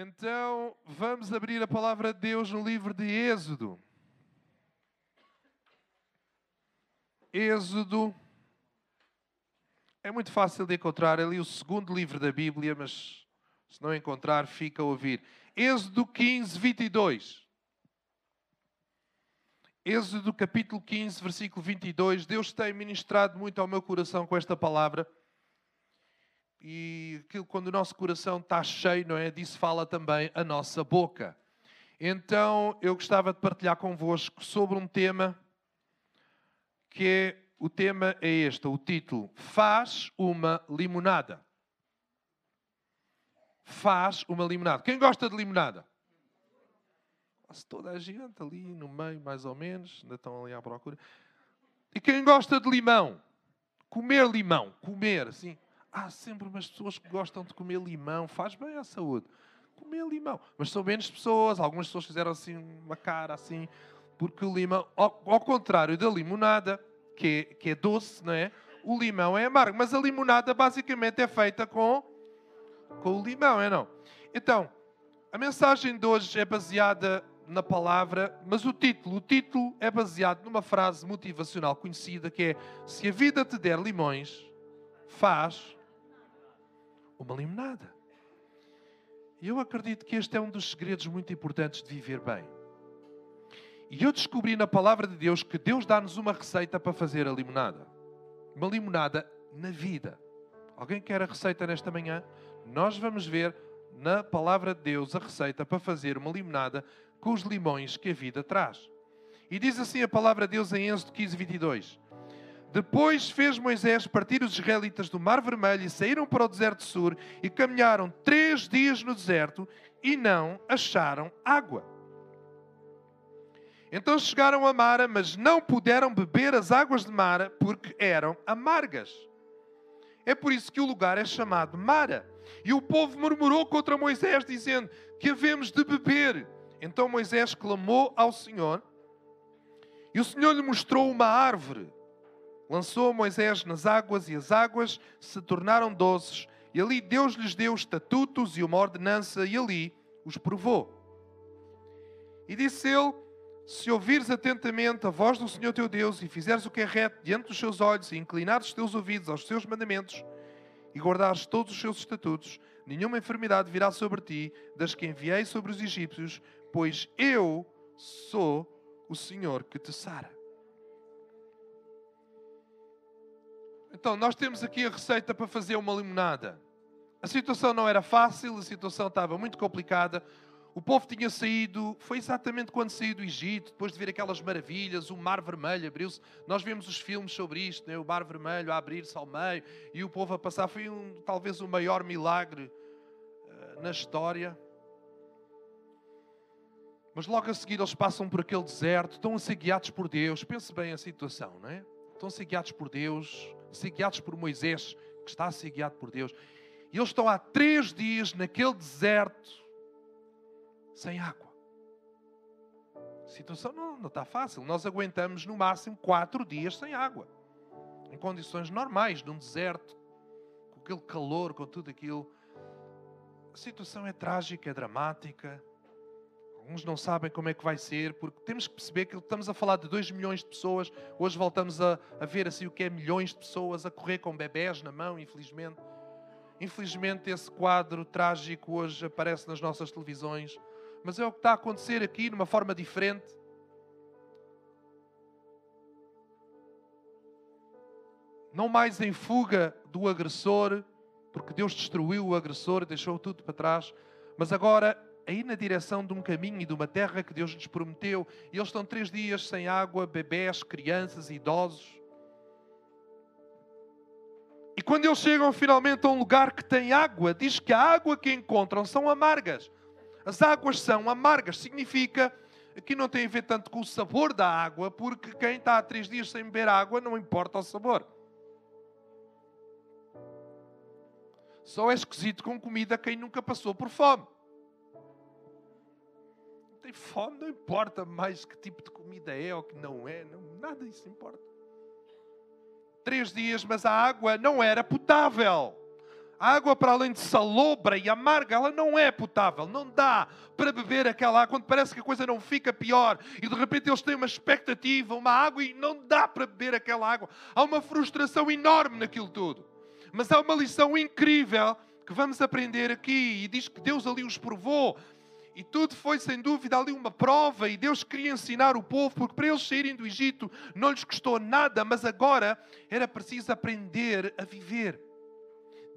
Então, vamos abrir a palavra de Deus no livro de Êxodo. Êxodo. É muito fácil de encontrar ali o segundo livro da Bíblia, mas se não encontrar, fica a ouvir. Êxodo 15, 22. Êxodo capítulo 15, versículo 22. Deus tem ministrado muito ao meu coração com esta palavra. E aquilo, quando o nosso coração está cheio, não é? Disso fala também a nossa boca. Então, eu gostava de partilhar convosco sobre um tema que é, o tema é este, o título, Faz uma limonada. Faz uma limonada. Quem gosta de limonada? Quase toda a gente ali no meio, mais ou menos, ainda estão ali à procura. E quem gosta de limão? Comer limão, comer, assim há sempre umas pessoas que gostam de comer limão, faz bem à saúde. Comer limão. Mas são menos pessoas, algumas pessoas fizeram assim uma cara assim, porque o limão, ao, ao contrário da limonada, que é, que é doce, não é? O limão é amargo, mas a limonada basicamente é feita com, com o limão, é não? Então, a mensagem de hoje é baseada na palavra, mas o título, o título é baseado numa frase motivacional conhecida que é: Se a vida te der limões, faz uma limonada. E eu acredito que este é um dos segredos muito importantes de viver bem. E eu descobri na palavra de Deus que Deus dá-nos uma receita para fazer a limonada. Uma limonada na vida. Alguém quer a receita nesta manhã? Nós vamos ver na palavra de Deus a receita para fazer uma limonada com os limões que a vida traz. E diz assim a palavra de Deus em Êxodo 15, 22. Depois fez Moisés partir os israelitas do Mar Vermelho e saíram para o deserto de Sur e caminharam três dias no deserto e não acharam água. Então chegaram a Mara, mas não puderam beber as águas de Mara porque eram amargas. É por isso que o lugar é chamado Mara. E o povo murmurou contra Moisés, dizendo: Que havemos de beber? Então Moisés clamou ao Senhor, e o Senhor lhe mostrou uma árvore lançou Moisés nas águas e as águas se tornaram doces, e ali Deus lhes deu estatutos e uma ordenança, e ali os provou. E disse ele: Se ouvires atentamente a voz do Senhor teu Deus e fizeres o que é reto diante dos seus olhos e inclinares os teus ouvidos aos seus mandamentos e guardares todos os seus estatutos, nenhuma enfermidade virá sobre ti das que enviei sobre os egípcios, pois eu sou o Senhor que te sara. Então, nós temos aqui a receita para fazer uma limonada. A situação não era fácil, a situação estava muito complicada. O povo tinha saído, foi exatamente quando saiu do Egito, depois de ver aquelas maravilhas, o Mar Vermelho abriu-se. Nós vemos os filmes sobre isto, né? o Mar Vermelho a abrir-se ao meio e o povo a passar. Foi um, talvez o maior milagre uh, na história. Mas logo a seguir eles passam por aquele deserto, estão a ser guiados por Deus. Pense bem a situação, não é? Estão a ser guiados por Deus ser guiados por Moisés, que está a ser guiado por Deus. E eles estão há três dias naquele deserto, sem água. A situação não, não está fácil. Nós aguentamos no máximo quatro dias sem água. Em condições normais, num deserto, com aquele calor, com tudo aquilo. A situação é trágica, é dramática. Uns não sabem como é que vai ser, porque temos que perceber que estamos a falar de 2 milhões de pessoas. Hoje voltamos a, a ver assim o que é milhões de pessoas a correr com bebés na mão, infelizmente. Infelizmente, esse quadro trágico hoje aparece nas nossas televisões. Mas é o que está a acontecer aqui, de uma forma diferente. Não mais em fuga do agressor, porque Deus destruiu o agressor, deixou tudo para trás, mas agora a ir na direção de um caminho e de uma terra que Deus lhes prometeu. E eles estão três dias sem água, bebés, crianças, idosos. E quando eles chegam finalmente a um lugar que tem água, diz que a água que encontram são amargas. As águas são amargas, significa que não tem a ver tanto com o sabor da água, porque quem está há três dias sem beber água não importa o sabor. Só é esquisito com comida quem nunca passou por fome tem fome, não importa mais que tipo de comida é ou que não é, não, nada disso importa. Três dias, mas a água não era potável. A água, para além de salobra e amarga, ela não é potável. Não dá para beber aquela água quando parece que a coisa não fica pior e de repente eles têm uma expectativa, uma água e não dá para beber aquela água. Há uma frustração enorme naquilo tudo. Mas há uma lição incrível que vamos aprender aqui e diz que Deus ali os provou. E tudo foi, sem dúvida, ali uma prova, e Deus queria ensinar o povo, porque para eles saírem do Egito não lhes custou nada, mas agora era preciso aprender a viver.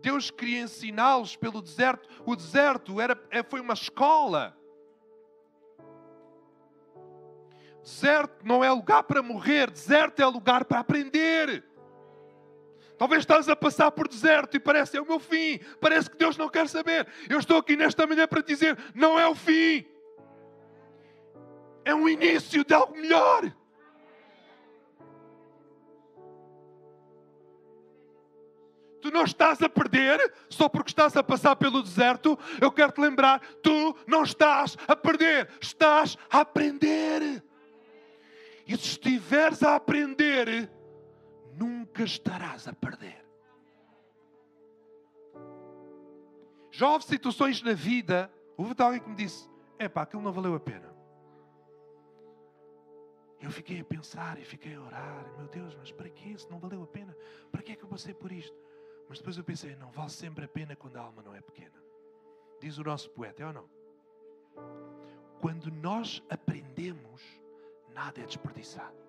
Deus queria ensiná-los pelo deserto. O deserto era, é, foi uma escola. Deserto não é lugar para morrer, deserto é lugar para aprender. Talvez estás a passar por deserto e parece é o meu fim, parece que Deus não quer saber. Eu estou aqui nesta manhã para dizer: não é o fim, é um início de algo melhor. Tu não estás a perder só porque estás a passar pelo deserto. Eu quero te lembrar: tu não estás a perder, estás a aprender. E se estiveres a aprender, nunca estarás a perder. Já houve situações na vida, houve alguém que me disse: é pá, aquilo não valeu a pena. Eu fiquei a pensar e fiquei a orar, meu Deus, mas para que isso não valeu a pena? Para que é que eu passei por isto? Mas depois eu pensei, não vale sempre a pena quando a alma não é pequena. Diz o nosso poeta, é ou não? Quando nós aprendemos, nada é desperdiçado.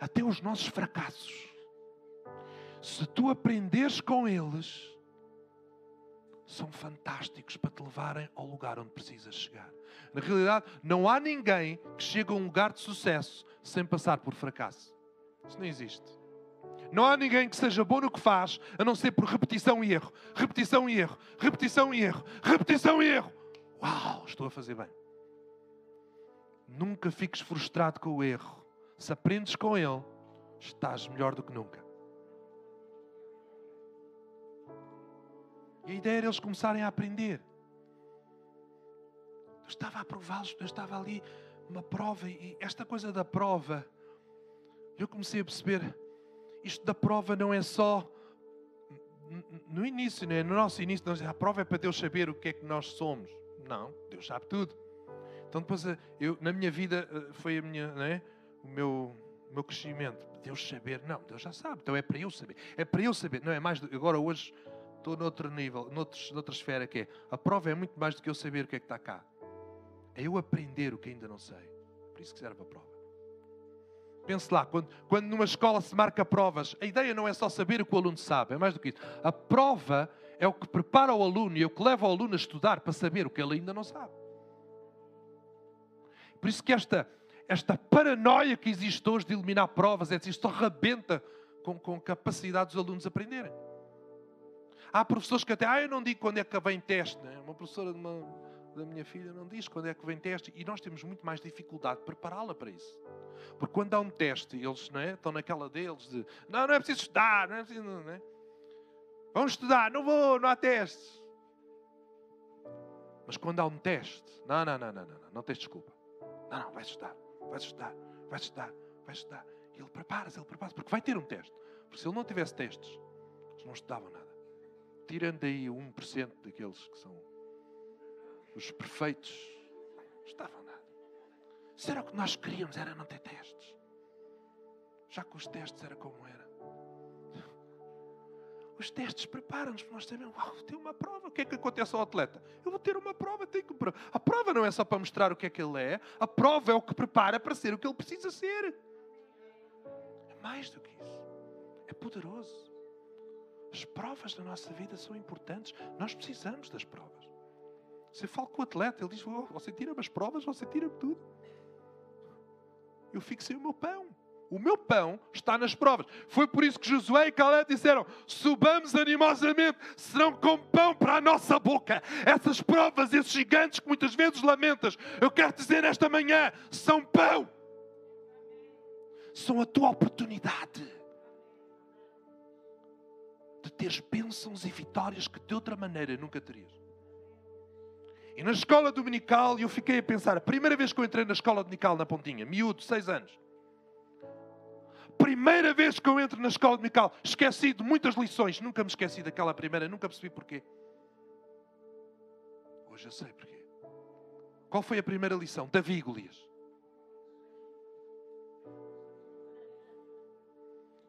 Até os nossos fracassos. Se tu aprenderes com eles, são fantásticos para te levarem ao lugar onde precisas chegar. Na realidade, não há ninguém que chegue a um lugar de sucesso sem passar por fracasso. Isso não existe. Não há ninguém que seja bom no que faz, a não ser por repetição e erro. Repetição e erro. Repetição e erro. Repetição e erro. Uau, estou a fazer bem. Nunca fiques frustrado com o erro. Se aprendes com ele, estás melhor do que nunca. E a ideia era eles começarem a aprender. Eu estava a prová-los, eu estava ali uma prova, e esta coisa da prova, eu comecei a perceber isto da prova não é só no início, né? no nosso início, a prova é para Deus saber o que é que nós somos. Não, Deus sabe tudo. Então depois, eh, eu, na minha vida, eh, foi a minha, né? O meu, o meu crescimento. Deus saber, não, Deus já sabe, então é para eu saber. É para eu saber, não é mais, do, agora hoje estou noutro nível, noutro, noutra esfera que é, a prova é muito mais do que eu saber o que é que está cá. É eu aprender o que ainda não sei. Por isso que serve a prova. Pense lá, quando, quando numa escola se marca provas, a ideia não é só saber o que o aluno sabe, é mais do que isso. A prova é o que prepara o aluno e é o que leva o aluno a estudar para saber o que ele ainda não sabe. Por isso que esta, esta paranoia que existe hoje de eliminar provas, é isto rebenta com, com capacidade dos alunos aprenderem. Há professores que até, ah, eu não digo quando é que vem teste. Né? Uma professora de uma, da minha filha não diz quando é que vem teste e nós temos muito mais dificuldade de prepará-la para isso. Porque quando há um teste, eles não é, estão naquela deles de não, não é preciso estudar, não é preciso. Não é? Vamos estudar, não vou, não há testes. Mas quando há um teste, não, não, não, não, não, não, não tens desculpa. Não, não, vais estudar, vais estudar, vais estudar, vais estudar. E ele prepara-se, ele prepara-se, porque vai ter um teste. Porque se ele não tivesse testes, eles não estudavam nada. Tirando aí 1% daqueles que são os perfeitos, não estudavam se era o que nós queríamos, era não ter testes. Já que os testes era como era. Os testes preparam-nos para nós sabermos, uau, tem uma prova. O que é que acontece ao atleta? Eu vou ter uma prova, tenho que A prova não é só para mostrar o que é que ele é, a prova é o que prepara para ser o que ele precisa ser. É mais do que isso. É poderoso. As provas da nossa vida são importantes. Nós precisamos das provas. Você fala com o atleta, ele diz: oh, Você tira-me as provas, você tira-me tudo eu fico sem o meu pão. O meu pão está nas provas. Foi por isso que Josué e Caleb disseram: subamos animosamente, serão como pão para a nossa boca. Essas provas, esses gigantes que muitas vezes lamentas, eu quero dizer nesta manhã, são pão. São a tua oportunidade de teres bênçãos e vitórias que de outra maneira nunca terias. E na escola dominical eu fiquei a pensar, a primeira vez que eu entrei na escola dominical na Pontinha, miúdo, seis anos. Primeira vez que eu entro na escola dominical, esqueci de muitas lições. Nunca me esqueci daquela primeira, nunca percebi porquê. Hoje eu sei porquê. Qual foi a primeira lição? Davi e Golias.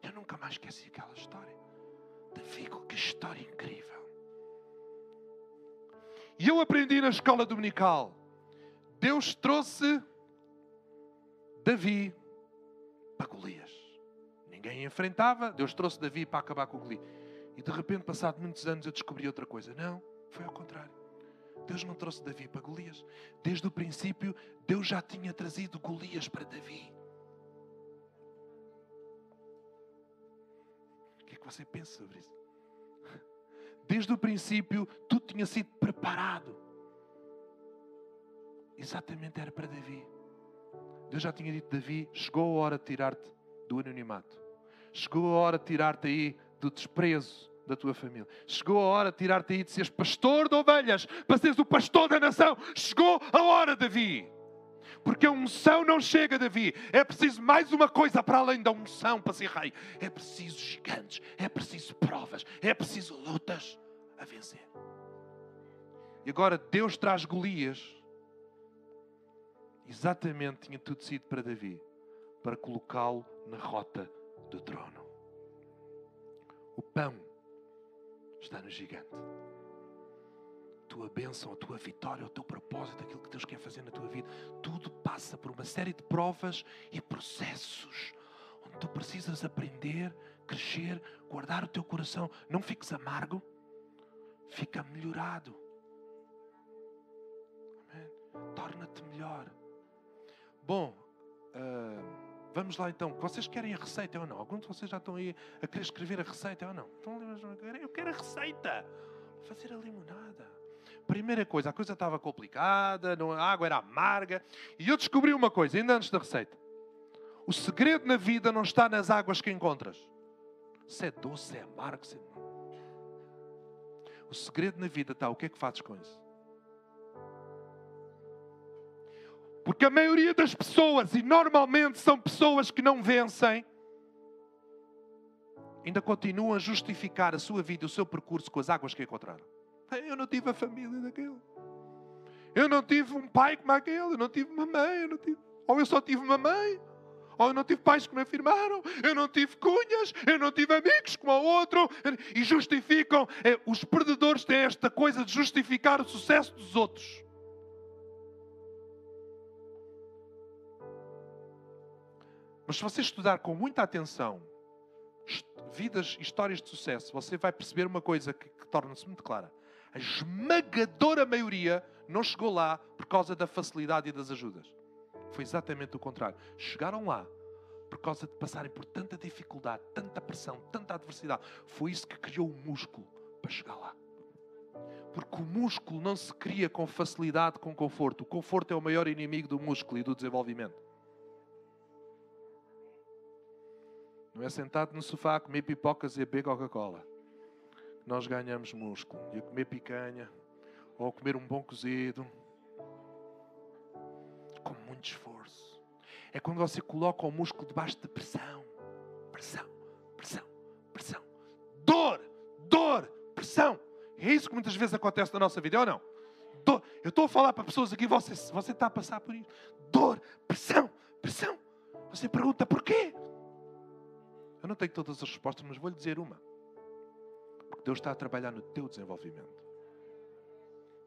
Eu nunca mais esqueci aquela história. Davi, que história incrível. E eu aprendi na escola dominical. Deus trouxe Davi para Golias. Ninguém enfrentava, Deus trouxe Davi para acabar com Golias. E de repente, passado muitos anos, eu descobri outra coisa. Não, foi ao contrário. Deus não trouxe Davi para Golias. Desde o princípio, Deus já tinha trazido Golias para Davi. O que é que você pensa sobre isso? Desde o princípio, tudo tinha sido preparado. Exatamente era para Davi. Deus já tinha dito: Davi, chegou a hora de tirar-te do anonimato. Chegou a hora de tirar-te aí do desprezo da tua família. Chegou a hora de tirar-te aí de seres pastor de ovelhas para seres o pastor da nação. Chegou a hora, Davi. Porque a unção não chega, Davi. É preciso mais uma coisa para além da unção para ser rei. É preciso gigantes, é preciso provas, é preciso lutas a vencer. E agora Deus traz Golias. Exatamente tinha tudo sido para Davi, para colocá-lo na rota do trono. O pão está no gigante. A tua bênção, a tua vitória, o teu propósito, aquilo que Deus quer fazer na tua vida, tudo passa por uma série de provas e processos onde tu precisas aprender, crescer, guardar o teu coração. Não fiques amargo, fica melhorado. Torna-te melhor. Bom, uh, Vamos lá então. Vocês querem a receita ou não? Alguns de vocês já estão aí a querer escrever a receita ou não? Estão eu quero a receita. Vou fazer a limonada. Primeira coisa, a coisa estava complicada, a água era amarga. E eu descobri uma coisa, ainda antes da receita. O segredo na vida não está nas águas que encontras. Se é doce, se é amargo, se é... O segredo na vida está, o que é que fazes com isso? Porque a maioria das pessoas, e normalmente são pessoas que não vencem, ainda continuam a justificar a sua vida, o seu percurso com as águas que encontraram. Eu não tive a família daquele. Eu não tive um pai como aquele. Eu não tive uma mãe. Eu não tive... Ou eu só tive uma mãe. Ou eu não tive pais que me afirmaram. Eu não tive cunhas. Eu não tive amigos como o outro. E justificam. É, os perdedores têm esta coisa de justificar o sucesso dos outros. Mas se você estudar com muita atenção vidas, histórias de sucesso, você vai perceber uma coisa que, que torna-se muito clara. A esmagadora maioria não chegou lá por causa da facilidade e das ajudas. Foi exatamente o contrário. Chegaram lá por causa de passarem por tanta dificuldade, tanta pressão, tanta adversidade. Foi isso que criou o músculo para chegar lá. Porque o músculo não se cria com facilidade, com conforto. O conforto é o maior inimigo do músculo e do desenvolvimento. Não é sentado no sofá a comer pipocas e a beber Coca-Cola. Nós ganhamos músculo. E a comer picanha, ou a comer um bom cozido, com muito esforço. É quando você coloca o músculo debaixo de pressão. Pressão, pressão, pressão. Dor, dor, pressão. É isso que muitas vezes acontece na nossa vida, ou não? Dor. Eu estou a falar para pessoas aqui, você, você está a passar por isso. Dor, pressão, pressão. Você pergunta porquê? Eu não tenho todas as respostas, mas vou lhe dizer uma. Porque Deus está a trabalhar no teu desenvolvimento.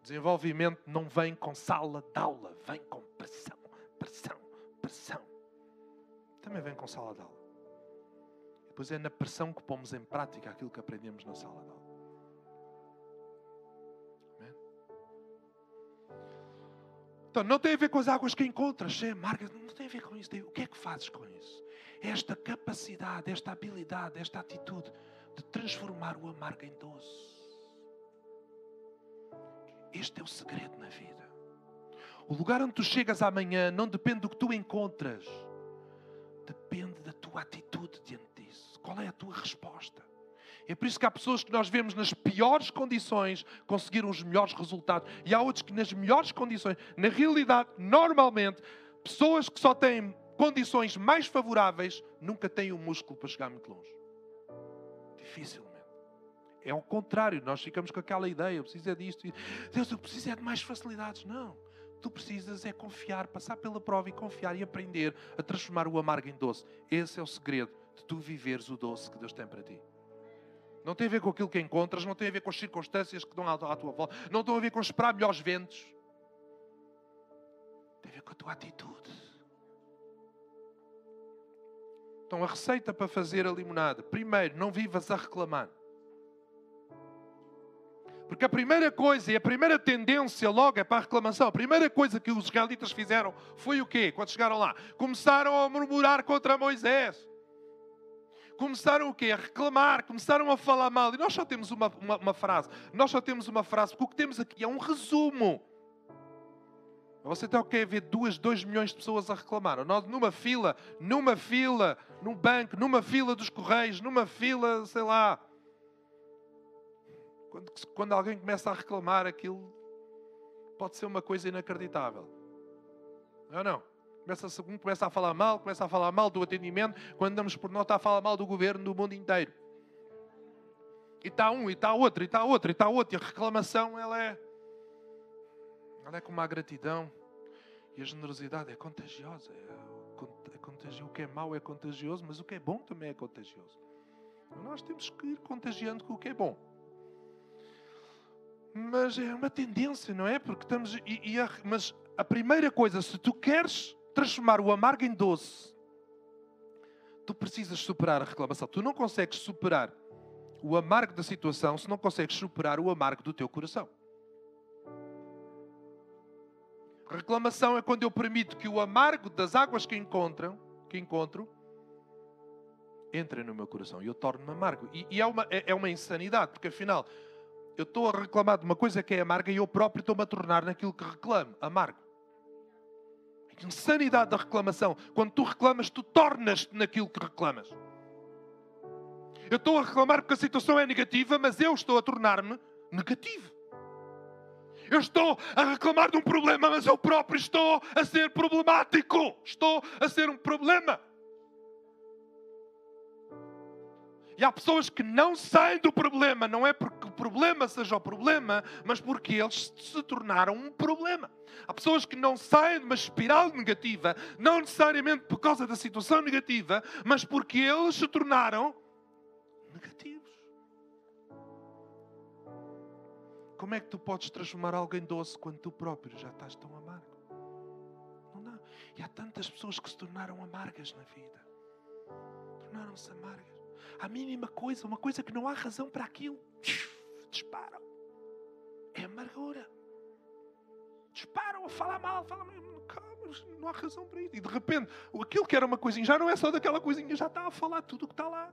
Desenvolvimento não vem com sala de aula, vem com pressão, pressão, pressão. Também vem com sala de aula. Depois é na pressão que pomos em prática aquilo que aprendemos na sala de aula. Então, não tem a ver com as águas que encontras, é amarga, não tem a ver com isso. O que é que fazes com isso? Esta capacidade, esta habilidade, esta atitude de transformar o amargo em doce. Este é o segredo na vida. O lugar onde tu chegas amanhã não depende do que tu encontras, depende da tua atitude diante disso. Qual é a tua resposta? É por isso que há pessoas que nós vemos nas piores condições conseguiram os melhores resultados, e há outros que nas melhores condições, na realidade, normalmente, pessoas que só têm condições mais favoráveis nunca têm o músculo para chegar muito longe. Dificilmente. É ao contrário, nós ficamos com aquela ideia, eu preciso é disto. Deus, eu preciso é de mais facilidades. Não. Tu precisas é confiar, passar pela prova e confiar e aprender a transformar o amargo em doce. Esse é o segredo de tu viveres o doce que Deus tem para ti. Não tem a ver com aquilo que encontras, não tem a ver com as circunstâncias que dão à tua volta, não tem a ver com esperar melhores ventos. Tem a ver com a tua atitude. Então, a receita para fazer a limonada: primeiro, não vivas a reclamar. Porque a primeira coisa e a primeira tendência logo é para a reclamação. A primeira coisa que os israelitas fizeram foi o quê? Quando chegaram lá? Começaram a murmurar contra Moisés. Começaram o quê? A reclamar, começaram a falar mal. E nós só temos uma, uma, uma frase. Nós só temos uma frase, porque o que temos aqui é um resumo. Você tem o quê? Ver duas, dois milhões de pessoas a reclamar. Nós, numa fila, numa fila, num banco, numa fila dos correios, numa fila, sei lá, quando, quando alguém começa a reclamar, aquilo pode ser uma coisa inacreditável. É não. Começa, começa a falar mal, começa a falar mal do atendimento, quando damos por está a falar mal do governo do mundo inteiro. E está um, e está outro, e está outro, e está outro. E a reclamação, ela é, é como a gratidão. E a generosidade é contagiosa. É, é contagioso. O que é mau é contagioso, mas o que é bom também é contagioso. Nós temos que ir contagiando com o que é bom. Mas é uma tendência, não é? Porque estamos. E, e a, mas a primeira coisa, se tu queres transformar o amargo em doce, tu precisas superar a reclamação. Tu não consegues superar o amargo da situação se não consegues superar o amargo do teu coração. Reclamação é quando eu permito que o amargo das águas que encontram, que encontro, entre no meu coração e eu torno-me amargo. E, e é, uma, é, é uma insanidade, porque afinal eu estou a reclamar de uma coisa que é amarga e eu próprio estou-me a tornar naquilo que reclamo, amargo. Insanidade da reclamação. Quando tu reclamas, tu tornas-te naquilo que reclamas. Eu estou a reclamar porque a situação é negativa, mas eu estou a tornar-me negativo. Eu estou a reclamar de um problema, mas eu próprio estou a ser problemático. Estou a ser um problema. E há pessoas que não saem do problema, não é porque o problema seja o problema, mas porque eles se tornaram um problema. Há pessoas que não saem de uma espiral negativa, não necessariamente por causa da situação negativa, mas porque eles se tornaram negativos. Como é que tu podes transformar alguém doce quando tu próprio já estás tão amargo? Não dá. E há tantas pessoas que se tornaram amargas na vida. Tornaram-se amargas a mínima coisa, uma coisa que não há razão para aquilo, disparam. É amargura. Disparam a falar mal, falam não há razão para isso. E de repente, aquilo que era uma coisinha já não é só daquela coisinha, já está a falar tudo o que está lá.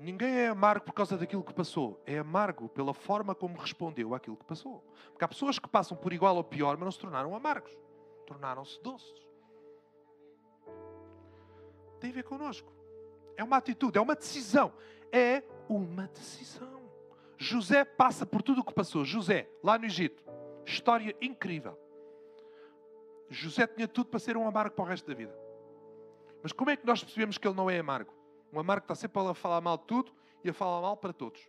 Ninguém é amargo por causa daquilo que passou. É amargo pela forma como respondeu àquilo que passou. Porque há pessoas que passam por igual ou pior, mas não se tornaram amargos. Tornaram-se doces. Tem a ver connosco. É uma atitude, é uma decisão. É uma decisão. José passa por tudo o que passou. José, lá no Egito. História incrível. José tinha tudo para ser um amargo para o resto da vida. Mas como é que nós percebemos que ele não é amargo? Um amargo está sempre a falar mal de tudo e a falar mal para todos.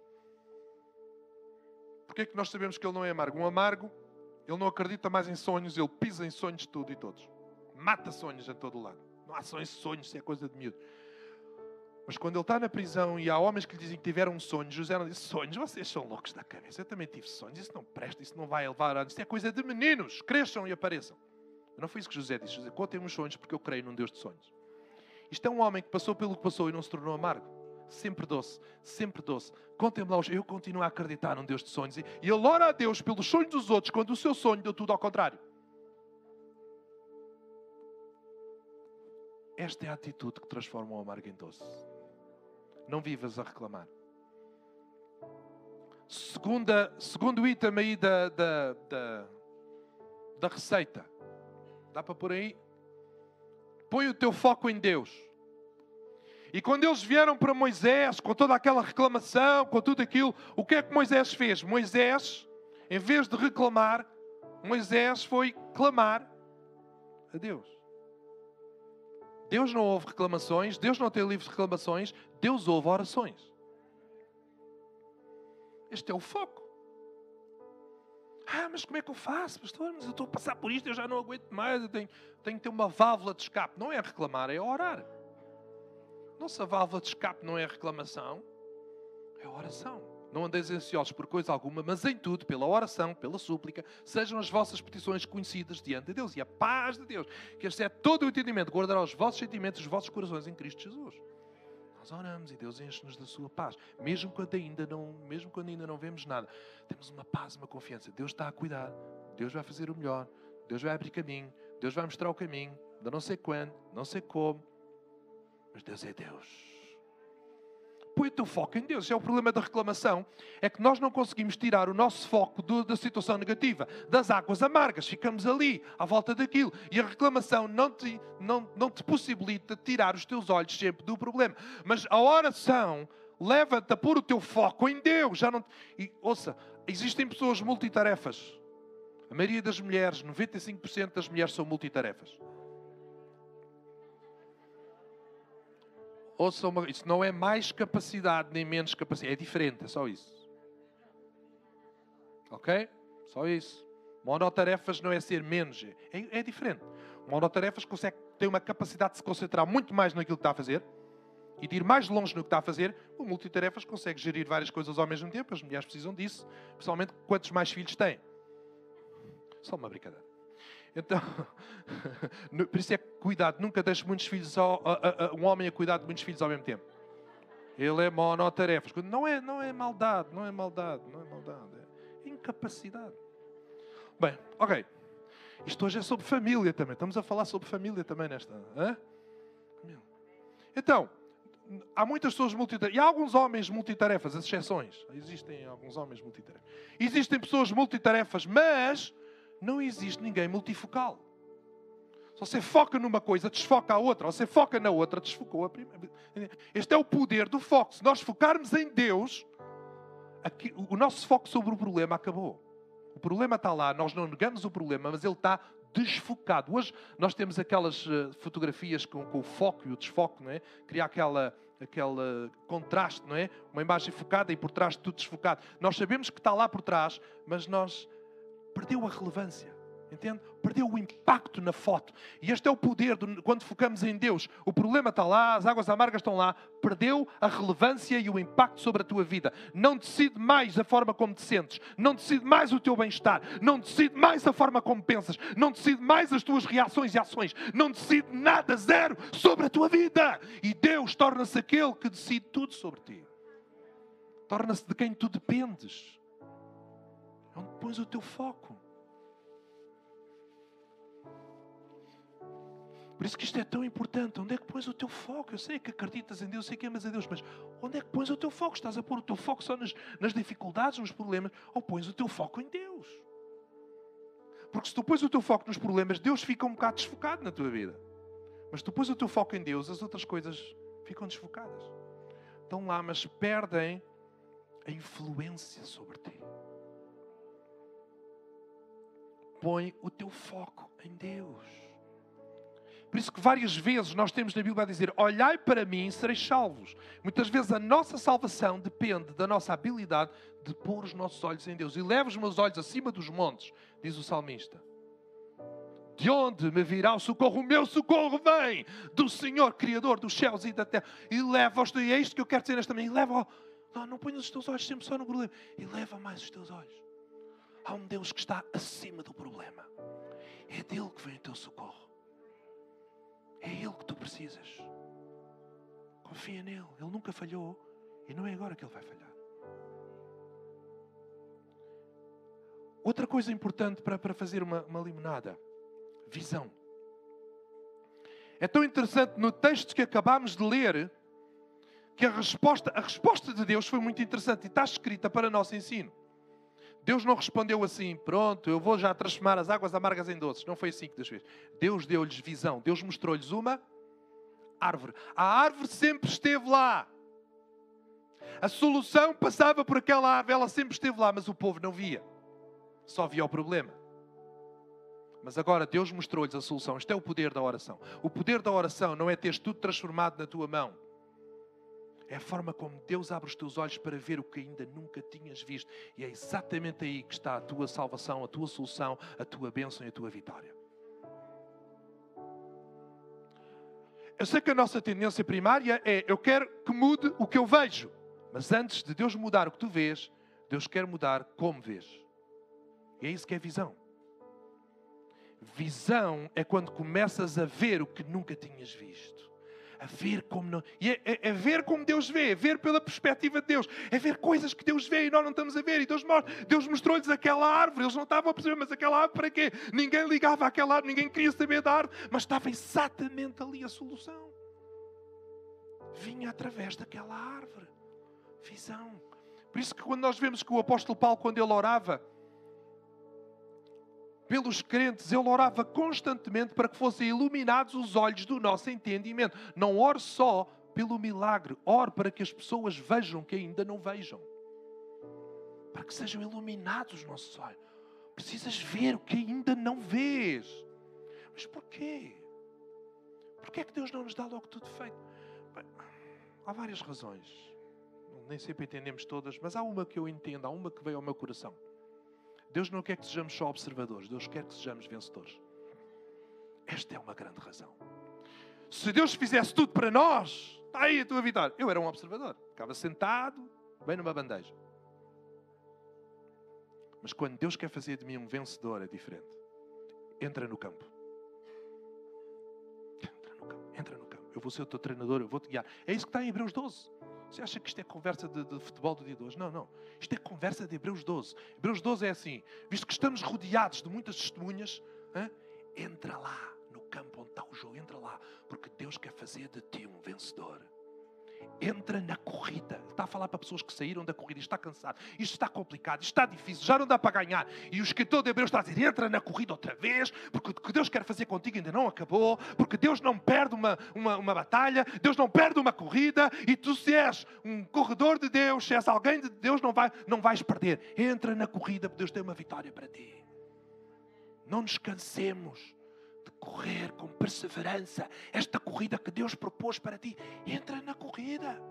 Porquê é que nós sabemos que ele não é amargo? Um amargo, ele não acredita mais em sonhos, ele pisa em sonhos de tudo e todos. Mata sonhos a todo lado. Não há sonhos, sonhos, isso é coisa de miúdo. Mas quando ele está na prisão e há homens que lhe dizem que tiveram um sonho, José não disse: Sonhos, vocês são loucos da cabeça. Eu também tive sonhos, isso não presta, isso não vai levar a. Isso é coisa de meninos, cresçam e apareçam. Não foi isso que José disse. José, contem uns sonhos porque eu creio num Deus de sonhos. Isto é um homem que passou pelo que passou e não se tornou amargo. Sempre doce, sempre doce. Contem-me lá, eu continuo a acreditar num Deus de sonhos. E ele ora a Deus pelos sonhos dos outros, quando o seu sonho deu tudo ao contrário. Esta é a atitude que transforma o amargo em doce. Não vivas a reclamar. Segunda, segundo item aí da, da, da, da receita. Dá para pôr aí? Põe o teu foco em Deus. E quando eles vieram para Moisés, com toda aquela reclamação, com tudo aquilo, o que é que Moisés fez? Moisés, em vez de reclamar, Moisés foi clamar a Deus. Deus não ouve reclamações, Deus não tem livro de reclamações, Deus ouve orações. Este é o foco. Ah, mas como é que eu faço, pastor? Mas eu estou a passar por isto, eu já não aguento mais, eu tenho, tenho que ter uma válvula de escape. Não é reclamar, é orar. Nossa válvula de escape não é reclamação, é oração. Não andeis ansiosos por coisa alguma, mas em tudo, pela oração, pela súplica, sejam as vossas petições conhecidas diante de Deus. E a paz de Deus, que excede todo o entendimento, guardará os vossos sentimentos, os vossos corações em Cristo Jesus. Nós oramos e Deus enche-nos da sua paz. Mesmo quando, ainda não, mesmo quando ainda não vemos nada, temos uma paz, uma confiança. Deus está a cuidar. Deus vai fazer o melhor. Deus vai abrir caminho. Deus vai mostrar o caminho. Ainda não sei quando, não sei como. Mas Deus é Deus põe o teu foco em Deus. É o problema da reclamação. É que nós não conseguimos tirar o nosso foco do, da situação negativa, das águas amargas. Ficamos ali, à volta daquilo. E a reclamação não te, não, não te possibilita tirar os teus olhos sempre do problema. Mas a oração leva-te a pôr o teu foco em Deus. Já não, e, ouça, existem pessoas multitarefas. A maioria das mulheres, 95% das mulheres são multitarefas. Ouça uma, isso não é mais capacidade nem menos capacidade, é diferente, é só isso. Ok? Só isso. Monotarefas não é ser menos, é, é diferente. Monotarefas consegue ter uma capacidade de se concentrar muito mais naquilo que está a fazer e de ir mais longe no que está a fazer. O multitarefas consegue gerir várias coisas ao mesmo tempo, as mulheres precisam disso, principalmente quantos mais filhos têm. Só uma brincadeira. Então, por isso é que cuidado, nunca deixe muitos filhos, ao, a, a, um homem a cuidar de muitos filhos ao mesmo tempo. Ele é monotarefas. Não é, não é maldade, não é maldade, não é maldade. É incapacidade. Bem, ok. Isto hoje é sobre família também. Estamos a falar sobre família também nesta. Então, há muitas pessoas multitarefas. E há alguns homens multitarefas, as exceções. Existem alguns homens multitarefas. Existem pessoas multitarefas, mas não existe ninguém multifocal. Se você foca numa coisa, desfoca a outra. Você foca na outra, desfocou a primeira. Este é o poder do foco. Se nós focarmos em Deus, aqui, o nosso foco sobre o problema acabou. O problema está lá, nós não negamos o problema, mas ele está desfocado. Hoje nós temos aquelas uh, fotografias com, com, o foco e o desfoque, não é? Criar aquela, aquele contraste, não é? Uma imagem focada e por trás tudo desfocado. Nós sabemos que está lá por trás, mas nós perdeu a relevância. Entende? Perdeu o impacto na foto. E este é o poder de, quando focamos em Deus. O problema está lá, as águas amargas estão lá. Perdeu a relevância e o impacto sobre a tua vida. Não decide mais a forma como te sentes. Não decide mais o teu bem-estar. Não decide mais a forma como pensas. Não decide mais as tuas reações e ações. Não decide nada, zero, sobre a tua vida. E Deus torna-se aquele que decide tudo sobre ti. Torna-se de quem tu dependes. É onde pões o teu foco. Por isso que isto é tão importante. Onde é que pões o teu foco? Eu sei que acreditas em Deus, sei que amas a Deus, mas onde é que pões o teu foco? Estás a pôr o teu foco só nas, nas dificuldades, nos problemas, ou pões o teu foco em Deus? Porque se tu pões o teu foco nos problemas, Deus fica um bocado desfocado na tua vida. Mas se tu pões o teu foco em Deus, as outras coisas ficam desfocadas. Estão lá, mas perdem a influência sobre ti põe o teu foco em Deus. Por isso que várias vezes nós temos na Bíblia a dizer: Olhai para mim e sereis salvos. Muitas vezes a nossa salvação depende da nossa habilidade de pôr os nossos olhos em Deus. E levo os meus olhos acima dos montes, diz o salmista. De onde me virá o socorro? O meu socorro vem do Senhor, Criador dos céus e da terra. E leva-os, e é isto que eu quero dizer nesta manhã. Leva, não, não ponhas os teus olhos sempre só no problema. E leva mais os teus olhos Há um Deus que está acima do problema. É dele que vem o teu socorro. É ele que tu precisas. Confia nele. Ele nunca falhou e não é agora que ele vai falhar. Outra coisa importante para, para fazer uma, uma limonada: visão. É tão interessante no texto que acabámos de ler que a resposta, a resposta de Deus foi muito interessante e está escrita para nosso ensino. Deus não respondeu assim, pronto, eu vou já transformar as águas amargas em doces. Não foi assim que Deus fez. Deus deu-lhes visão. Deus mostrou-lhes uma árvore. A árvore sempre esteve lá. A solução passava por aquela árvore, ela sempre esteve lá, mas o povo não via. Só via o problema. Mas agora Deus mostrou-lhes a solução. Isto é o poder da oração. O poder da oração não é teres tudo transformado na tua mão. É a forma como Deus abre os teus olhos para ver o que ainda nunca tinhas visto. E é exatamente aí que está a tua salvação, a tua solução, a tua bênção e a tua vitória. Eu sei que a nossa tendência primária é eu quero que mude o que eu vejo. Mas antes de Deus mudar o que tu vês, Deus quer mudar como vês. E é isso que é visão. Visão é quando começas a ver o que nunca tinhas visto. A ver como não. E é, é, é, ver como Deus vê, é ver pela perspectiva de Deus, é ver coisas que Deus vê e nós não estamos a ver. E Deus, Deus mostrou-lhes aquela árvore, eles não estavam a perceber, mas aquela árvore para quê? Ninguém ligava àquela árvore, ninguém queria saber da árvore, mas estava exatamente ali a solução. Vinha através daquela árvore. Visão. Por isso que quando nós vemos que o apóstolo Paulo, quando ele orava, pelos crentes, ele orava constantemente para que fossem iluminados os olhos do nosso entendimento. Não ore só pelo milagre, ore para que as pessoas vejam que ainda não vejam. Para que sejam iluminados os nossos olhos. Precisas ver o que ainda não vês. Mas porquê? Porquê é que Deus não nos dá logo tudo feito? Bem, há várias razões. Nem sempre entendemos todas, mas há uma que eu entendo, há uma que veio ao meu coração. Deus não quer que sejamos só observadores, Deus quer que sejamos vencedores. Esta é uma grande razão. Se Deus fizesse tudo para nós, está aí a tua vitória. Eu era um observador, ficava sentado, bem numa bandeja. Mas quando Deus quer fazer de mim um vencedor, é diferente. Entra no campo. Entra no campo, entra no campo. Eu vou ser o teu treinador, eu vou te guiar. É isso que está em Hebreus 12. Você acha que isto é conversa de, de, futebol do dia de hoje? Não, não. Isto é conversa de Hebreus 12. Hebreus 12 é assim: visto que estamos rodeados de muitas testemunhas, hein? entra lá no campo onde está o jogo, entra lá, porque Deus quer fazer de ti um vencedor entra na corrida. Está a falar para pessoas que saíram da corrida. Está cansado, isto está complicado, isto está difícil, já não dá para ganhar. E o escritor de Hebreus está a dizer: entra na corrida outra vez, porque o que Deus quer fazer contigo ainda não acabou, porque Deus não perde uma, uma, uma batalha, Deus não perde uma corrida, e tu, se és um corredor de Deus, se és alguém de Deus, não, vai, não vais perder. Entra na corrida, porque Deus tem uma vitória para ti. Não nos cansemos correr com perseverança esta corrida que Deus propôs para ti. Entra na corrida.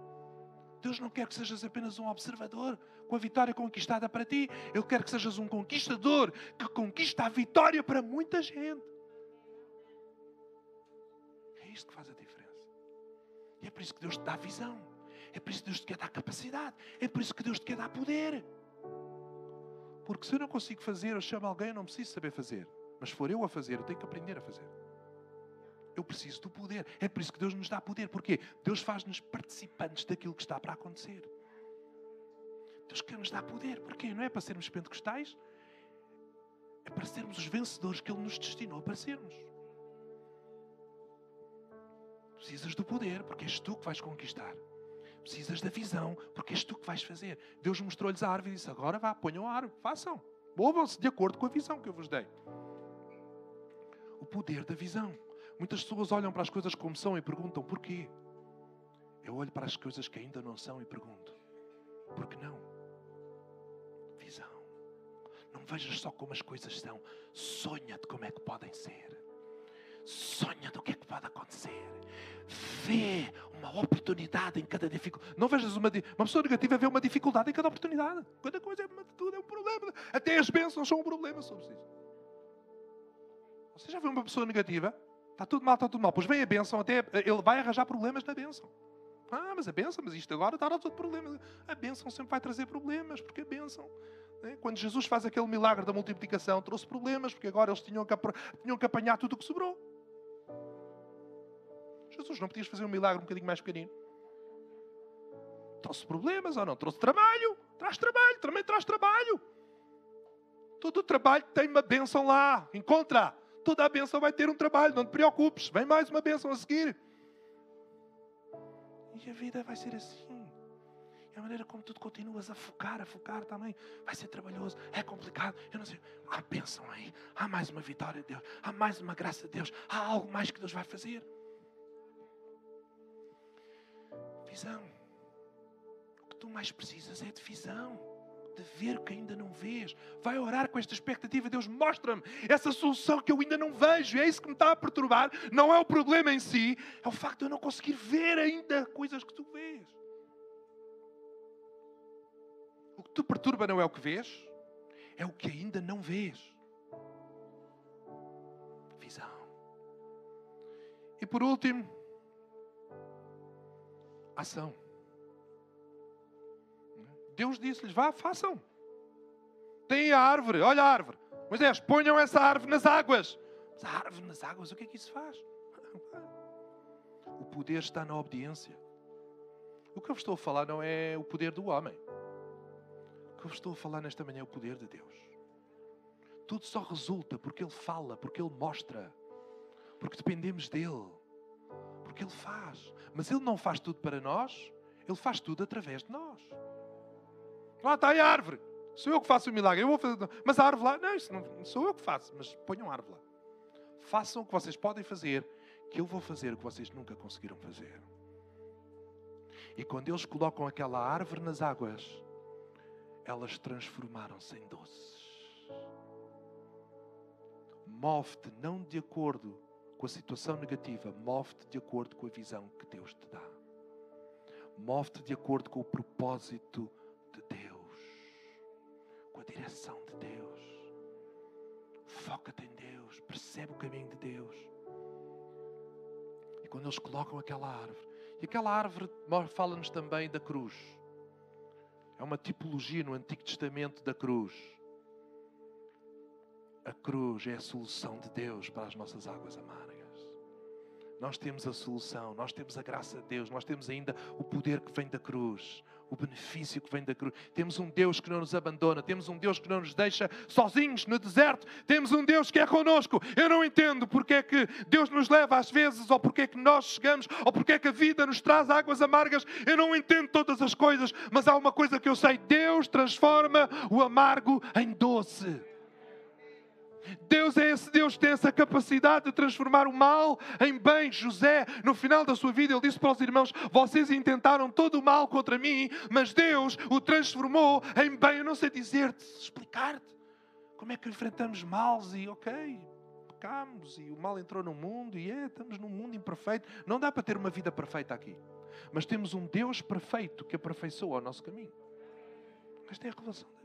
Deus não quer que sejas apenas um observador com a vitória conquistada para ti. Ele quer que sejas um conquistador que conquista a vitória para muita gente. É isto que faz a diferença. E é por isso que Deus te dá visão. É por isso que Deus te quer dar capacidade. É por isso que Deus te quer dar poder. Porque se eu não consigo fazer, eu chamo alguém, eu não preciso saber fazer. Mas se for eu a fazer, eu tenho que aprender a fazer. Eu preciso do poder. É por isso que Deus nos dá poder. Porquê? Deus faz-nos participantes daquilo que está para acontecer. Deus quer nos dar poder. Porquê? Não é para sermos pentecostais, é para sermos os vencedores que Ele nos destinou para sermos. Precisas do poder, porque és tu que vais conquistar. Precisas da visão, porque és tu que vais fazer. Deus mostrou-lhes a árvore e disse: Agora vá, ponham a árvore, façam. Movam-se de acordo com a visão que eu vos dei o poder da visão. Muitas pessoas olham para as coisas como são e perguntam porquê. Eu olho para as coisas que ainda não são e pergunto: por que não? Visão. Não vejas só como as coisas são, sonha de como é que podem ser. Sonha do que é que pode acontecer. Vê uma oportunidade em cada dificuldade. Não vejas uma, uma pessoa negativa vê uma dificuldade em cada oportunidade. Cada coisa é, tudo é um problema. Até as bênçãos são um problema sobre isso. Você já viu uma pessoa negativa? Está tudo mal, está tudo mal. Pois vem a bênção, até ele vai arranjar problemas na bênção. Ah, mas a bênção, mas isto agora está a todo problema. A bênção sempre vai trazer problemas, porque a bênção. Né? Quando Jesus faz aquele milagre da multiplicação, trouxe problemas, porque agora eles tinham que, tinham que apanhar tudo o que sobrou. Jesus, não podias fazer um milagre um bocadinho mais pequenino? Trouxe problemas ou não? Trouxe trabalho. Traz trabalho, também traz trabalho. Todo o trabalho tem uma bênção lá. Encontra toda a bênção vai ter um trabalho, não te preocupes, vem mais uma bênção a seguir. E a vida vai ser assim. E a maneira como tu continuas a focar, a focar também, vai ser trabalhoso, é complicado. Eu não sei. Há bênção aí, há mais uma vitória de Deus, há mais uma graça de Deus, há algo mais que Deus vai fazer. Visão. O que tu mais precisas é de visão. De ver o que ainda não vês. Vai orar com esta expectativa. Deus, mostra-me essa solução que eu ainda não vejo. É isso que me está a perturbar. Não é o problema em si, é o facto de eu não conseguir ver ainda coisas que tu vês. O que te perturba não é o que vês, é o que ainda não vês. Visão. E por último, ação. Deus disse-lhes: vá, façam. Tem a árvore, olha a árvore. Moisés, ponham essa árvore nas águas. Mas a árvore nas águas, o que é que isso faz? O poder está na obediência. O que eu vos estou a falar não é o poder do homem. O que eu vos estou a falar nesta manhã é o poder de Deus. Tudo só resulta porque Ele fala, porque Ele mostra, porque dependemos dEle, porque Ele faz. Mas Ele não faz tudo para nós, Ele faz tudo através de nós. Lá está a árvore. Sou eu que faço o milagre. Eu vou fazer... Mas a árvore lá, não, isso não sou eu que faço, mas ponham a árvore lá. Façam o que vocês podem fazer, que eu vou fazer o que vocês nunca conseguiram fazer. E quando eles colocam aquela árvore nas águas, elas transformaram-se em doces. Move-te não de acordo com a situação negativa, move-te de acordo com a visão que Deus te dá. Move-te de acordo com o propósito com a direção de Deus. Foca-te em Deus, percebe o caminho de Deus. E quando eles colocam aquela árvore, e aquela árvore fala-nos também da cruz. É uma tipologia no Antigo Testamento da cruz. A cruz é a solução de Deus para as nossas águas amargas. Nós temos a solução, nós temos a graça de Deus, nós temos ainda o poder que vem da cruz, o benefício que vem da cruz. Temos um Deus que não nos abandona, temos um Deus que não nos deixa sozinhos no deserto, temos um Deus que é conosco. Eu não entendo porque é que Deus nos leva às vezes, ou porque é que nós chegamos, ou porque é que a vida nos traz águas amargas. Eu não entendo todas as coisas, mas há uma coisa que eu sei: Deus transforma o amargo em doce. Deus é esse Deus que tem essa capacidade de transformar o mal em bem. José, no final da sua vida, ele disse para os irmãos: Vocês intentaram todo o mal contra mim, mas Deus o transformou em bem. Eu não sei dizer-te, explicar-te como é que enfrentamos males e, ok, pecamos e o mal entrou no mundo e é, estamos num mundo imperfeito. Não dá para ter uma vida perfeita aqui, mas temos um Deus perfeito que aperfeiçoa o nosso caminho. Esta é a revelação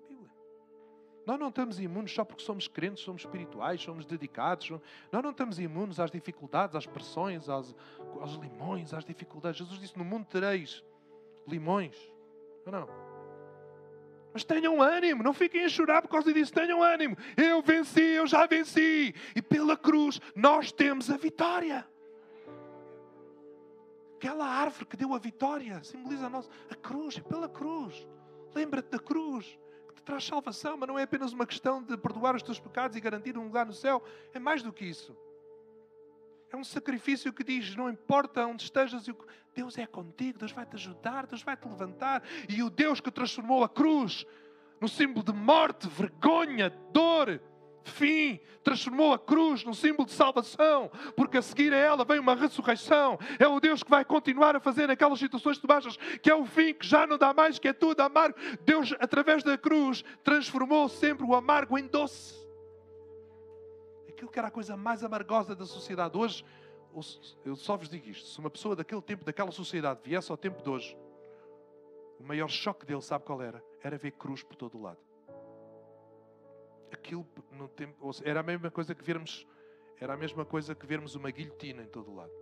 nós não estamos imunes só porque somos crentes, somos espirituais, somos dedicados. Nós não estamos imunes às dificuldades, às pressões, aos, limões, às dificuldades. Jesus disse: No mundo tereis limões. Ou não? Mas tenham ânimo, não fiquem a chorar por causa disso. Tenham ânimo. Eu venci, eu já venci. E pela cruz nós temos a vitória. Aquela árvore que deu a vitória simboliza a nossa. A cruz, é pela cruz. Lembra-te da cruz traz salvação, mas não é apenas uma questão de perdoar os teus pecados e garantir um lugar no céu. É mais do que isso. É um sacrifício que diz: não importa onde estejas, Deus é contigo, Deus vai te ajudar, Deus vai te levantar. E o Deus que transformou a cruz no símbolo de morte, vergonha, dor, fim, transformou a cruz num símbolo de salvação, porque a seguir a ela vem uma ressurreição. É o Deus que vai continuar a fazer naquelas situações tu achas que é o fim, que já não dá mais, que é tudo amargo. Deus, através da cruz, transformou sempre o amargo em doce. Aquilo que era a coisa mais amargosa da sociedade hoje, eu só vos digo isto: se uma pessoa daquele tempo, daquela sociedade, viesse ao tempo de hoje, o maior choque dele, sabe qual era? Era ver cruz por todo o lado aquilo no tempo, era a mesma coisa que vermos, era a mesma coisa que vermos uma guilhotina em todo o lado.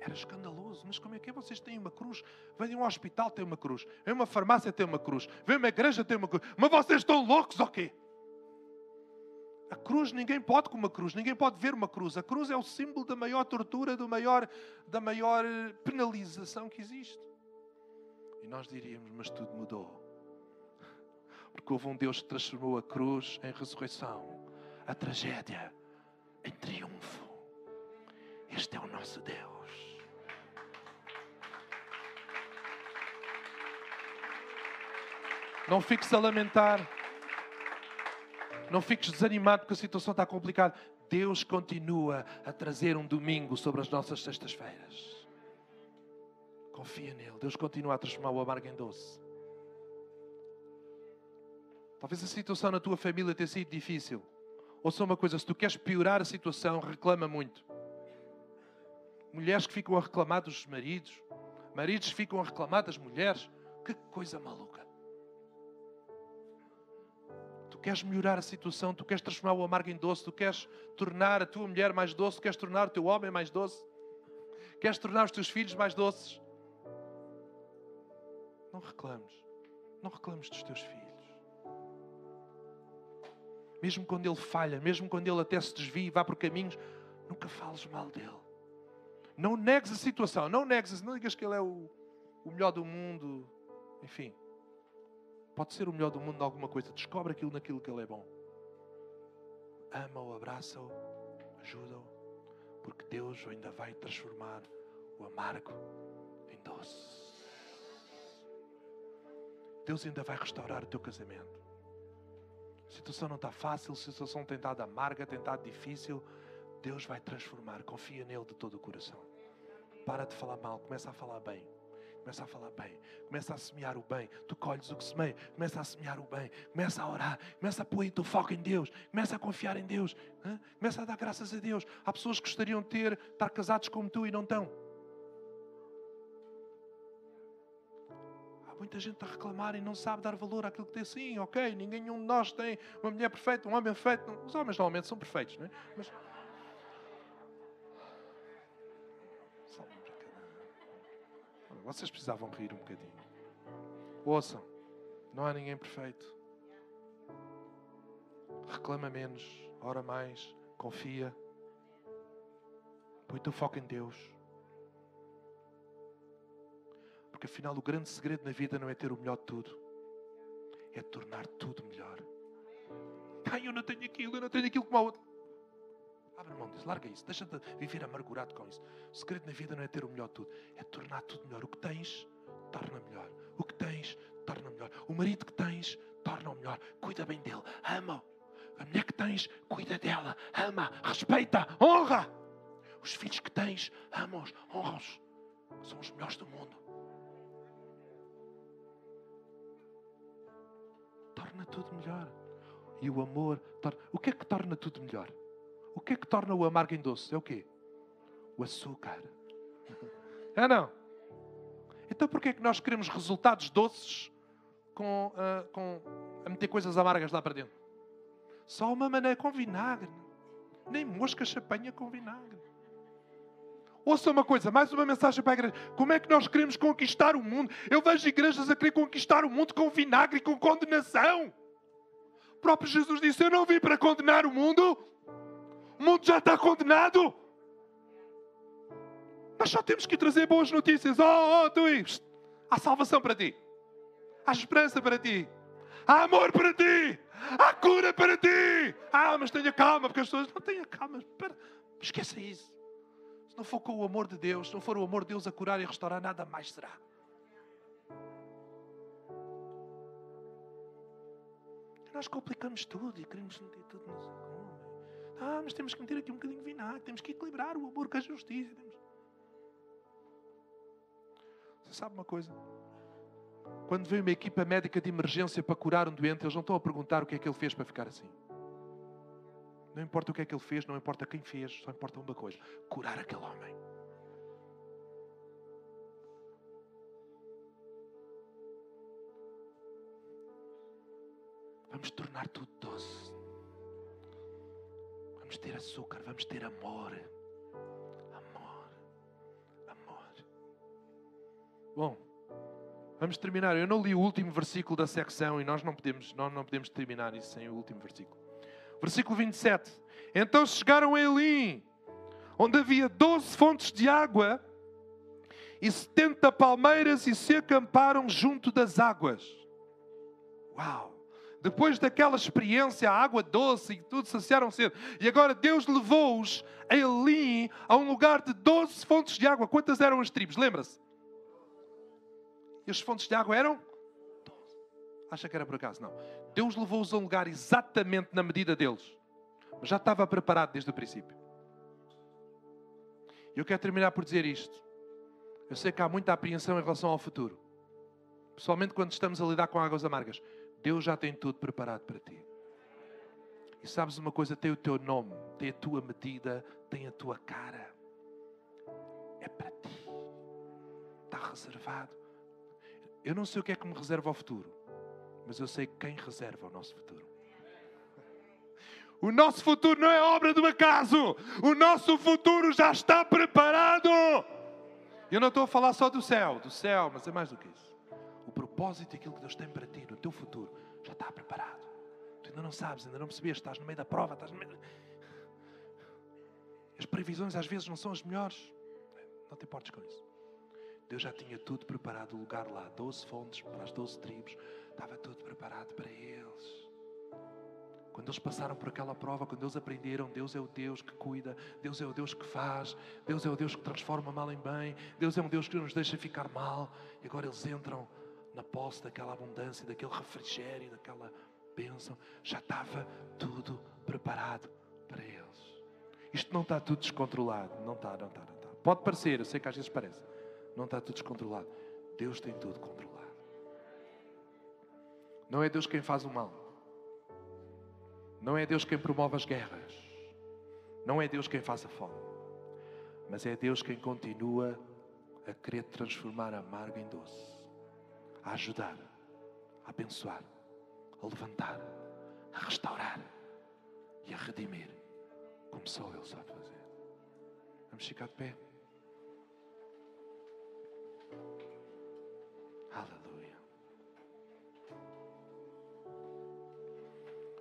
Era escandaloso, mas como é que é? Vocês têm uma cruz? Vêm a um hospital, tem uma cruz. Vêm a uma farmácia, tem uma cruz. Vêm a uma igreja, tem uma cruz. Mas vocês estão loucos ou quê? A cruz, ninguém pode com uma cruz, ninguém pode ver uma cruz. A cruz é o símbolo da maior tortura, do maior, da maior penalização que existe. E nós diríamos, mas tudo mudou. Porque houve um Deus que transformou a cruz em ressurreição, a tragédia em triunfo. Este é o nosso Deus. Não fiques a lamentar. Não fiques desanimado porque a situação está complicada. Deus continua a trazer um domingo sobre as nossas sextas-feiras. Confia nele. Deus continua a transformar o amargo em doce. Talvez a situação na tua família tenha sido difícil. Ou só uma coisa, se tu queres piorar a situação, reclama muito. Mulheres que ficam a reclamar dos maridos, maridos que ficam a reclamar das mulheres. Que coisa maluca. Tu queres melhorar a situação, tu queres transformar o amargo em doce, tu queres tornar a tua mulher mais doce, tu queres tornar o teu homem mais doce, queres tornar os teus filhos mais doces. Não reclames. Não reclames dos teus filhos. Mesmo quando ele falha, mesmo quando ele até se desvia e vá por caminhos, nunca fales mal dele. Não negues a situação, não negues, não digas que ele é o, o melhor do mundo. Enfim, pode ser o melhor do mundo em alguma coisa. Descobre aquilo naquilo que ele é bom. Ama-o, abraça-o, ajuda-o, porque Deus ainda vai transformar o amargo em doce. Deus ainda vai restaurar o teu casamento. A situação não está fácil, a situação tem estado amarga, tem estado difícil. Deus vai transformar. Confia nele de todo o coração. Para de falar mal, começa a falar bem. Começa a falar bem, começa a semear o bem. Tu colhes o que semeia, começa a semear o bem, começa a orar, começa a pôr o teu foco em Deus, começa a confiar em Deus, começa a dar graças a Deus. Há pessoas que gostariam de ter, estar casados como tu e não estão. Muita gente a reclamar e não sabe dar valor àquilo que tem. Sim, ok, ninguém de nós tem uma mulher perfeita, um homem perfeito. Os homens normalmente são perfeitos, não é? Mas Vocês precisavam rir um bocadinho. Ouçam, não há ninguém perfeito. Reclama menos, ora mais, confia. Põe o teu foco em Deus. Porque afinal o grande segredo na vida não é ter o melhor de tudo, é tornar tudo melhor. Ai, eu não tenho aquilo, eu não tenho aquilo como a outra. Abre mão disso, larga isso, deixa de viver amargurado com isso. O segredo na vida não é ter o melhor de tudo, é tornar tudo melhor. O que tens, torna melhor. O que tens, torna melhor. O marido que tens, torna-o melhor. Cuida bem dele, ama-o. A mulher que tens, cuida dela, ama, respeita, honra. Os filhos que tens, ama-os, honra-os. São os melhores do mundo. Torna tudo melhor. E o amor, torna... o que é que torna tudo melhor? O que é que torna o amargo em doce? É o quê? O açúcar. É não? Então porquê é que nós queremos resultados doces com, uh, com a meter coisas amargas lá para dentro? Só uma maneira com vinagre. Nem mosca chapanha com vinagre. Ouça uma coisa, mais uma mensagem para a igreja. Como é que nós queremos conquistar o mundo? Eu vejo igrejas a querer conquistar o mundo com vinagre com condenação. O próprio Jesus disse: Eu não vim para condenar o mundo, o mundo já está condenado. Nós só temos que trazer boas notícias. Oh, oh, tu, há salvação para ti. Há esperança para ti. Há amor para ti. Há cura para ti. Ah, mas tenha calma, porque as pessoas não tenham calma. Espera, esqueça isso. Não for com o amor de Deus, não for o amor de Deus a curar e restaurar, nada mais será. Nós complicamos tudo e queremos meter tudo no ah, mas temos que meter aqui um bocadinho de vinagre, temos que equilibrar o amor com a justiça. Você sabe uma coisa? Quando vem uma equipa médica de emergência para curar um doente, eles não estão a perguntar o que é que ele fez para ficar assim. Não importa o que é que ele fez, não importa quem fez, só importa uma coisa: curar aquele homem. Vamos tornar tudo doce. Vamos ter açúcar, vamos ter amor. Amor. Amor. Bom, vamos terminar. Eu não li o último versículo da secção e nós não podemos, nós não podemos terminar isso sem o último versículo. Versículo 27. Então chegaram a Elim, onde havia doze fontes de água e setenta palmeiras e se acamparam junto das águas. Uau! depois daquela experiência, a água doce e tudo, saciaram cedo. E agora Deus levou-os a Elim, a um lugar de 12 fontes de água. Quantas eram as tribos? Lembra-se? E as fontes de água eram? 12. Acha que era por acaso? Não. Deus levou-os a um lugar exatamente na medida deles. Mas já estava preparado desde o princípio. E eu quero terminar por dizer isto. Eu sei que há muita apreensão em relação ao futuro. Pessoalmente quando estamos a lidar com águas amargas Deus já tem tudo preparado para ti. E sabes uma coisa? Tem o teu nome, tem a tua medida, tem a tua cara. É para ti. Está reservado. Eu não sei o que é que me reserva ao futuro, mas eu sei quem reserva o nosso futuro. O nosso futuro não é obra do acaso. O nosso futuro já está preparado. Eu não estou a falar só do céu, do céu, mas é mais do que isso. O propósito, aquilo que Deus tem para ti, no teu futuro, já está preparado. Tu ainda não sabes, ainda não percebeste, estás no meio da prova, estás no meio. As previsões às vezes não são as melhores. Não te importes com isso. Deus já tinha tudo preparado, o lugar lá, 12 fontes para as 12 tribos, estava tudo preparado para eles. Quando eles passaram por aquela prova, quando eles aprenderam, Deus é o Deus que cuida, Deus é o Deus que faz, Deus é o Deus que transforma mal em bem, Deus é um Deus que nos deixa ficar mal. E agora eles entram na posse daquela abundância, daquele refrigério, daquela bênção. Já estava tudo preparado para eles. Isto não está tudo descontrolado. Não está, não está, não está. Pode parecer, eu sei que às vezes parece. Não está tudo descontrolado. Deus tem tudo controlado. Não é Deus quem faz o mal. Não é Deus quem promove as guerras. Não é Deus quem faz a fome. Mas é Deus quem continua a querer transformar amargo em doce. A ajudar, a abençoar, a levantar, a restaurar e a redimir. Como só Ele sabe fazer. Vamos ficar de pé.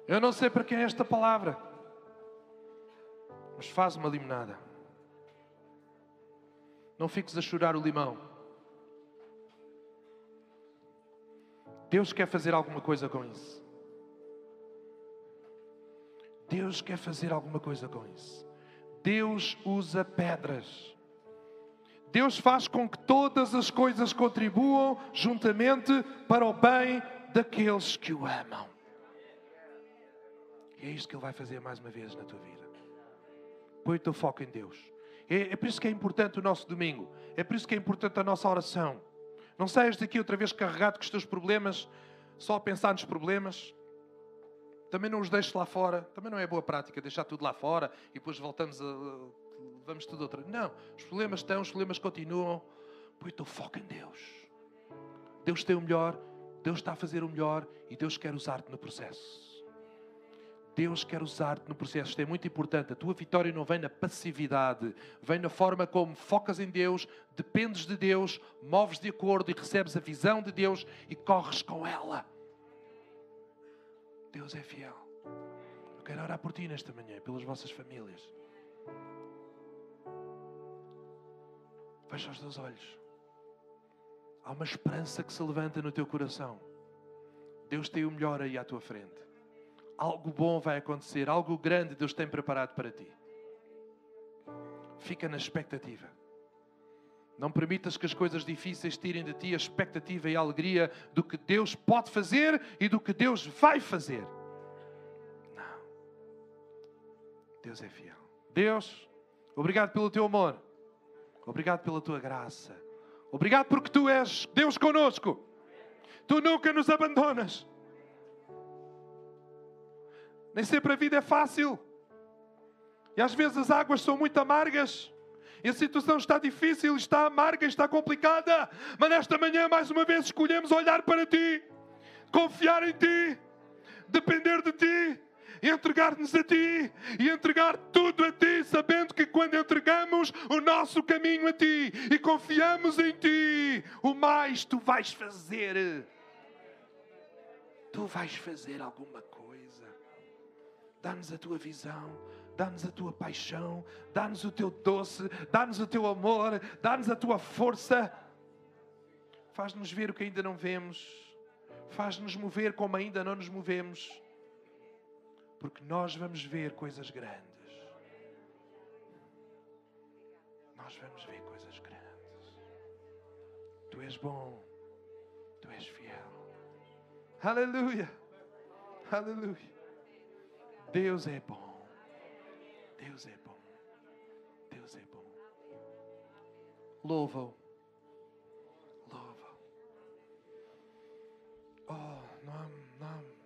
Eu não sei para quem é esta palavra, mas faz uma limonada. Não fiques a chorar o limão. Deus quer fazer alguma coisa com isso. Deus quer fazer alguma coisa com isso. Deus usa pedras. Deus faz com que todas as coisas contribuam juntamente para o bem daqueles que o amam. E é isto que Ele vai fazer mais uma vez na tua vida. Põe o teu foco em Deus. É, é por isso que é importante o nosso domingo. É por isso que é importante a nossa oração. Não saias daqui outra vez carregado com os teus problemas, só a pensar nos problemas. Também não os deixes lá fora. Também não é boa prática deixar tudo lá fora e depois voltamos a. Vamos tudo outra. Não. Os problemas estão, os problemas continuam. Põe o teu foco em Deus. Deus tem o melhor, Deus está a fazer o melhor e Deus quer usar-te no processo. Deus quer usar-te no processo. Isto é muito importante. A tua vitória não vem na passividade, vem na forma como focas em Deus, dependes de Deus, moves de acordo e recebes a visão de Deus e corres com ela. Deus é fiel. Eu quero orar por ti nesta manhã, pelas vossas famílias. Fecha os teus olhos. Há uma esperança que se levanta no teu coração. Deus tem o melhor aí à tua frente algo bom vai acontecer, algo grande Deus tem preparado para ti. Fica na expectativa. Não permitas que as coisas difíceis tirem de ti a expectativa e a alegria do que Deus pode fazer e do que Deus vai fazer. Não. Deus é fiel. Deus, obrigado pelo teu amor. Obrigado pela tua graça. Obrigado porque tu és Deus conosco. Tu nunca nos abandonas. Nem sempre a vida é fácil. E às vezes as águas são muito amargas. E a situação está difícil, está amarga, está complicada. Mas nesta manhã, mais uma vez, escolhemos olhar para Ti, confiar em Ti, depender de Ti, entregar-nos a Ti e entregar tudo a Ti, sabendo que quando entregamos o nosso caminho a Ti e confiamos em Ti, o mais Tu vais fazer. Tu vais fazer alguma coisa dá-nos a tua visão, dá-nos a tua paixão, dá-nos o teu doce, dá-nos o teu amor, dá-nos a tua força. Faz-nos ver o que ainda não vemos, faz-nos mover como ainda não nos movemos, porque nós vamos ver coisas grandes. Nós vamos ver coisas grandes. Tu és bom, tu és fiel. Aleluia, aleluia. Deus é bom. Deus é bom. Deus é bom. Louva-o. Louva. Oh, não há, não há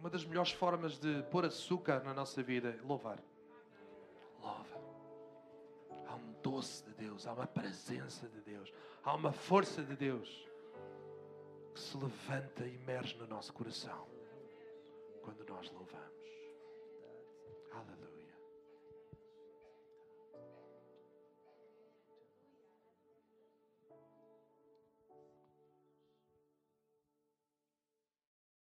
uma das melhores formas de pôr açúcar na nossa vida é louvar. Louva. Há um doce de Deus, há uma presença de Deus, há uma força de Deus que se levanta e emerge no nosso coração quando nós louvamos.